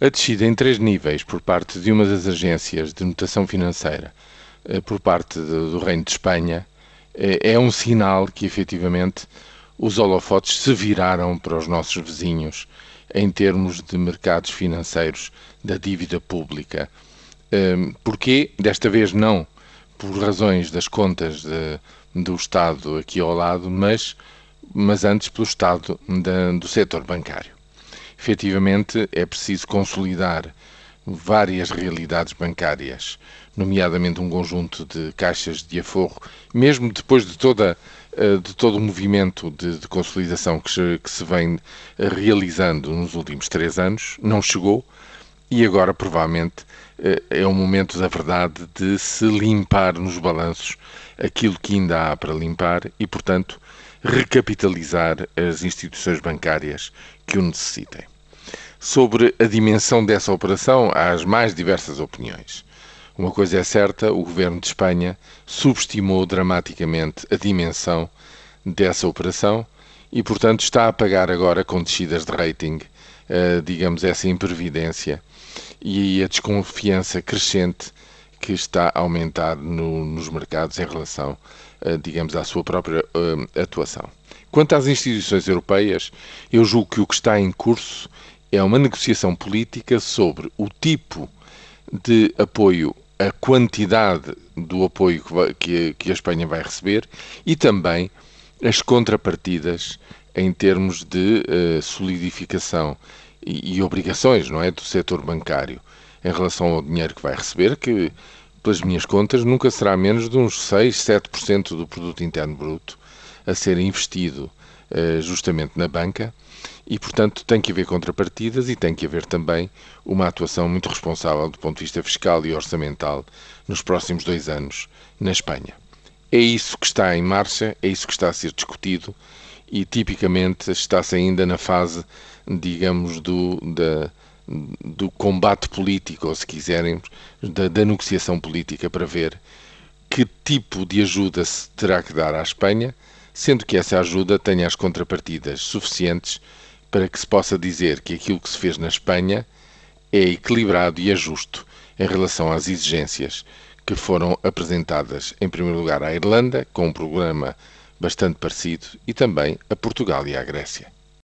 A descida em três níveis por parte de uma das agências de notação financeira, eh, por parte do Reino de Espanha, eh, é um sinal que efetivamente os holofotes se viraram para os nossos vizinhos em termos de mercados financeiros da dívida pública. Ehm, porquê? Desta vez não por razões das contas de, do Estado aqui ao lado, mas, mas antes pelo Estado da, do setor bancário efetivamente é preciso consolidar várias realidades bancárias, nomeadamente um conjunto de caixas de aforro, mesmo depois de toda eh, de todo o movimento de, de consolidação que se, que se, vem realizando nos últimos três anos, não chegou e agora provavelmente eh, é o momento da verdade de se limpar nos balanços aquilo que ainda há para limpar e, portanto, recapitalizar as instituições bancárias que o necessitem. Sobre a dimensão dessa operação, há as mais diversas opiniões. Uma coisa é certa: o governo de Espanha subestimou dramaticamente a dimensão dessa operação e, portanto, está a pagar agora com descidas de rating, uh, digamos, essa imprevidência e a desconfiança crescente que está a aumentar no, nos mercados em relação, uh, digamos, à sua própria uh, atuação. Quanto às instituições europeias, eu julgo que o que está em curso é uma negociação política sobre o tipo de apoio, a quantidade do apoio que, vai, que, que a Espanha vai receber e também as contrapartidas em termos de uh, solidificação e, e, obrigações não é, do setor bancário em relação ao dinheiro que vai receber, que, pelas minhas contas, nunca será menos de uns 6, 7% do produto interno bruto a ser investido justamente na banca e, portanto, tem que haver contrapartidas e tem que haver também uma atuação muito responsável do ponto de vista fiscal e orçamental nos próximos dois anos na Espanha. É isso que está em marcha, é isso que está a ser discutido e, tipicamente, está-se ainda na fase, digamos, do, da, do combate político, ou se quiserem, da, da negociação política para ver que tipo de ajuda se terá que dar à Espanha, sendo que essa ajuda tenha as contrapartidas suficientes para que se possa dizer que aquilo que se fez na Espanha é equilibrado e é justo em relação às exigências que foram apresentadas, em primeiro lugar, à Irlanda, com um programa bastante parecido, e também a Portugal e à Grécia.